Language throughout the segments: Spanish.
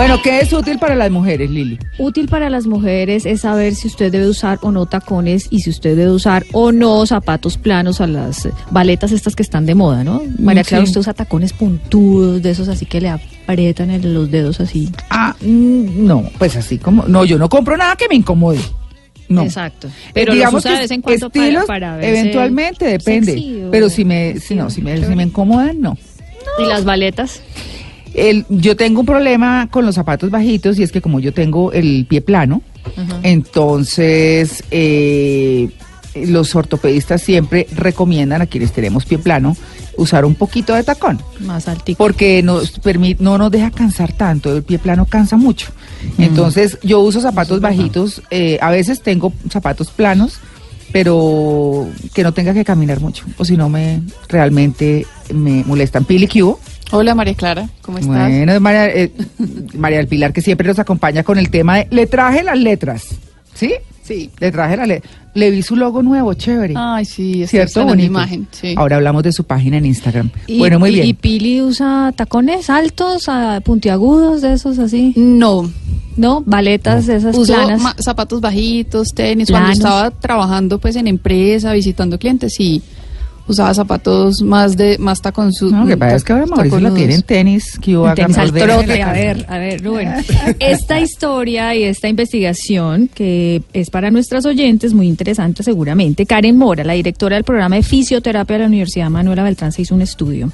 Bueno, ¿qué es útil para las mujeres, Lili? Útil para las mujeres es saber si usted debe usar o no tacones y si usted debe usar o no zapatos planos a las eh, baletas estas que están de moda, ¿no? María Clara, sí. usted usa tacones puntudos, de esos así que le aprietan en los dedos así. Ah, mm, no, pues así como, no, yo no compro nada que me incomode. No. Exacto. Eh, Pero los digamos usa de que vez en cuando para- estilos, para verse eventualmente depende. sexy Pero si me, si no, si me, si me incomodan, no. ¿Y las baletas? El, yo tengo un problema con los zapatos bajitos y es que como yo tengo el pie plano, entonces eh, los ortopedistas siempre recomiendan a quienes tenemos pie plano usar un poquito de tacón. Más altico. porque nos permite, no nos deja cansar tanto, el pie plano cansa mucho. Entonces yo uso zapatos bajitos, eh, a veces tengo zapatos planos, pero que no tenga que caminar mucho, o si no me realmente me molestan. Pili, ¿qué hubo? Hola María Clara, ¿cómo estás? Bueno, María, eh, María del Pilar que siempre nos acompaña con el tema de, le traje las letras, ¿sí? Sí. Le traje las letras. Le vi su logo nuevo, chévere. Ay, sí, está ¿Cierto? Bonito. imagen, sí. Ahora hablamos de su página en Instagram. Y- bueno, muy y- bien. ¿Y Pili usa tacones altos, ah, puntiagudos, de esos así? No, ¿No? Baletas de esas uso planas. ma- zapatos bajitos, tenis. Planos. Cuando estaba trabajando pues en empresa, visitando clientes, sí, usaba zapatos más de más tacón No, lo que pasa es que ahora Mauricio la tiene en tenis, que haga tenis al trote, a ver, a ver, Rubén. Esta historia y esta investigación, que es para nuestras oyentes muy interesante seguramente, Karen Mora, la directora del programa de fisioterapia de la Universidad Manuela Beltrán, se hizo un estudio.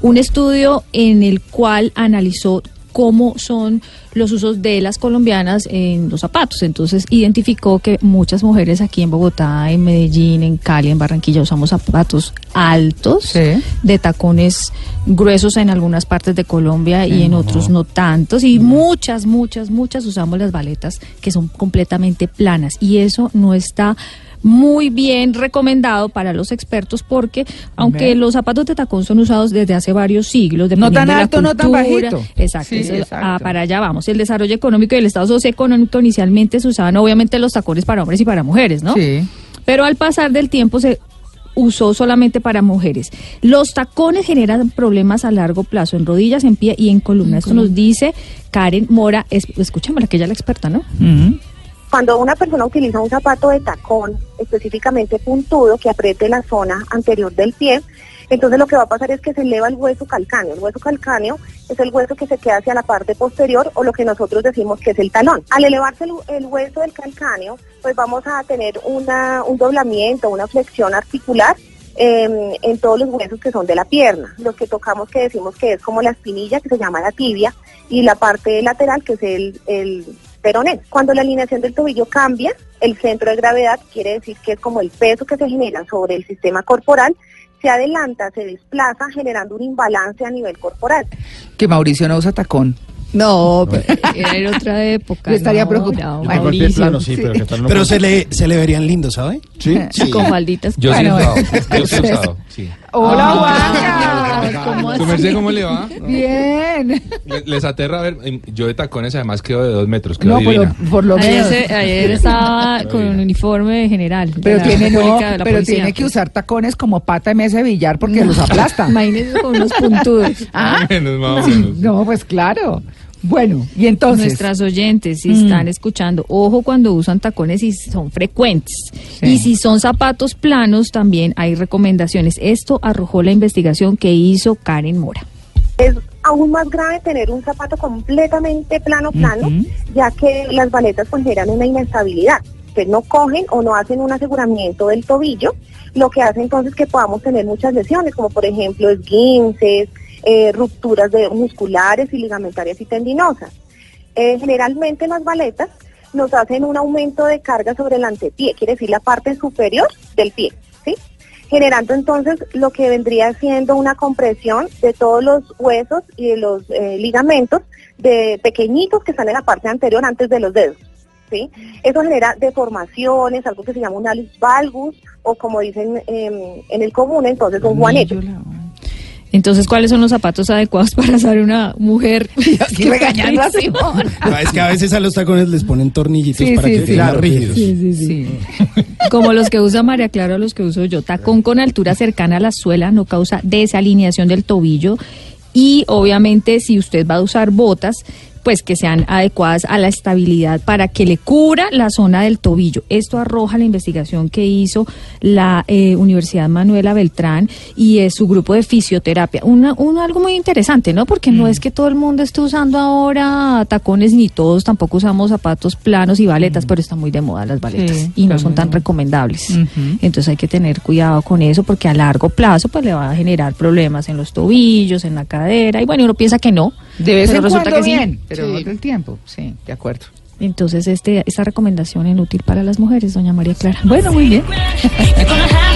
Un estudio en el cual analizó cómo son los usos de las colombianas en los zapatos. Entonces identificó que muchas mujeres aquí en Bogotá, en Medellín, en Cali, en Barranquilla usamos zapatos altos, Sí. de tacones gruesos en algunas partes de Colombia y en otros no tantos. Y muchas, muchas, muchas usamos las baletas que son completamente planas. Y eso no está muy bien recomendado para los expertos porque aunque los zapatos de tacón son usados desde hace varios siglos, No tan dependiendo de la alto, no tan cultura, bajito. Exacto, Sí, eso- exacto. ah, para allá vamos. El desarrollo económico y el estado socioeconómico inicialmente se usaban obviamente los tacones para hombres y para mujeres, ¿no? Sí. Pero al pasar del tiempo se usó solamente para mujeres. Los tacones generan problemas a largo plazo en rodillas, en pie y en columna. Esto nos dice Karen Mora, es, escúchamela que ella es la experta, ¿no? Ujú. Cuando una persona utiliza un zapato de tacón, específicamente puntudo, que apriete la zona anterior del pie, entonces lo que va a pasar es que se eleva el hueso calcáneo. El hueso calcáneo es el hueso que se queda hacia la parte posterior o lo que nosotros decimos que es el talón. Al elevarse el, hueso del calcáneo, pues vamos a tener un doblamiento, una flexión articular eh, en todos los huesos que son de la pierna. Los que tocamos que decimos que es como la espinilla, que se llama la tibia, y la parte lateral, que es el peroné. Cuando la alineación del tobillo cambia, el centro de gravedad quiere decir que es como el peso que se genera sobre el sistema corporal, se adelanta, se desplaza, generando un imbalance a nivel corporal. Que Mauricio no usa tacón. No, pero era en otra época. Yo estaría no, no, Yo plano, sí, pero que no se le, se le verían lindos, ¿sabe? Sí. Con falditas. Yo Bueno, sí he usado. Yo sí he usado. Sí. Hola, Ah, Juanca. ¿cómo merced cómo le va? Bien. Le- Les aterra a ver. em, Yo de tacones además quedo de dos metros. Quedo No, pero divina. por lo Ayer, menos. ayer estaba con un uniforme general. de Pero la tiene, no, de pero tiene que usar tacones como pata de mesa de billar porque los aplasta. Imagínense con unos puntudos. Ah, menos, más o menos. No, pues claro. Bueno, y entonces. Nuestras oyentes, si Mm. están escuchando, ojo cuando usan tacones y son frecuentes. Sí. Y si son zapatos planos, también hay recomendaciones. Esto arrojó la investigación que hizo Karen Mora. Es aún más grave tener un zapato completamente plano, plano, ya que las baletas pues, generan una inestabilidad. Que no cogen o no hacen un aseguramiento del tobillo, lo que hace entonces que podamos tener muchas lesiones, como por ejemplo esguinces, eh, rupturas de musculares y ligamentarias y tendinosas. Eh, generalmente las baletas nos hacen un aumento de carga sobre el antepié, quiere decir la parte superior del pie, ¿sí? Generando entonces lo que vendría siendo una compresión de todos los huesos y de los eh, ligamentos de pequeñitos que están en la parte anterior antes de los dedos. ¿sí? Eso genera deformaciones, algo que se llama un alus valgus o como dicen em, en el común, entonces un juanete. Entonces, ¿cuáles son los zapatos adecuados para ser una mujer? Aquí regañando a Simón. Es que a veces a los tacones les ponen tornillitos Sí, para sí, que sí. Claro, rígidos. Sí. Como los que usa María Clara o los que uso yo. Tacón con altura cercana a la suela no causa desalineación del tobillo. Y obviamente, si usted va a usar botas, pues que sean adecuadas a la estabilidad para que le cubra la zona del tobillo. Esto arroja la investigación que hizo la eh, Universidad Manuela Beltrán y eh, su grupo de fisioterapia. Una, un- algo muy interesante, ¿no? Porque no es que todo el mundo esté usando ahora tacones, ni todos tampoco usamos zapatos planos y baletas, pero están muy de moda las baletas Sí, y no son tan recomendables. Entonces hay que tener cuidado con eso porque a largo plazo pues le va a generar problemas en los tobillos, en la cadera y bueno, uno piensa que no. De vez pero en resulta cuando que sí. bien, pero Sí. no todo el tiempo. Sí, de acuerdo. Entonces este esta recomendación es útil para las mujeres, doña María Clara. Bueno, muy bien.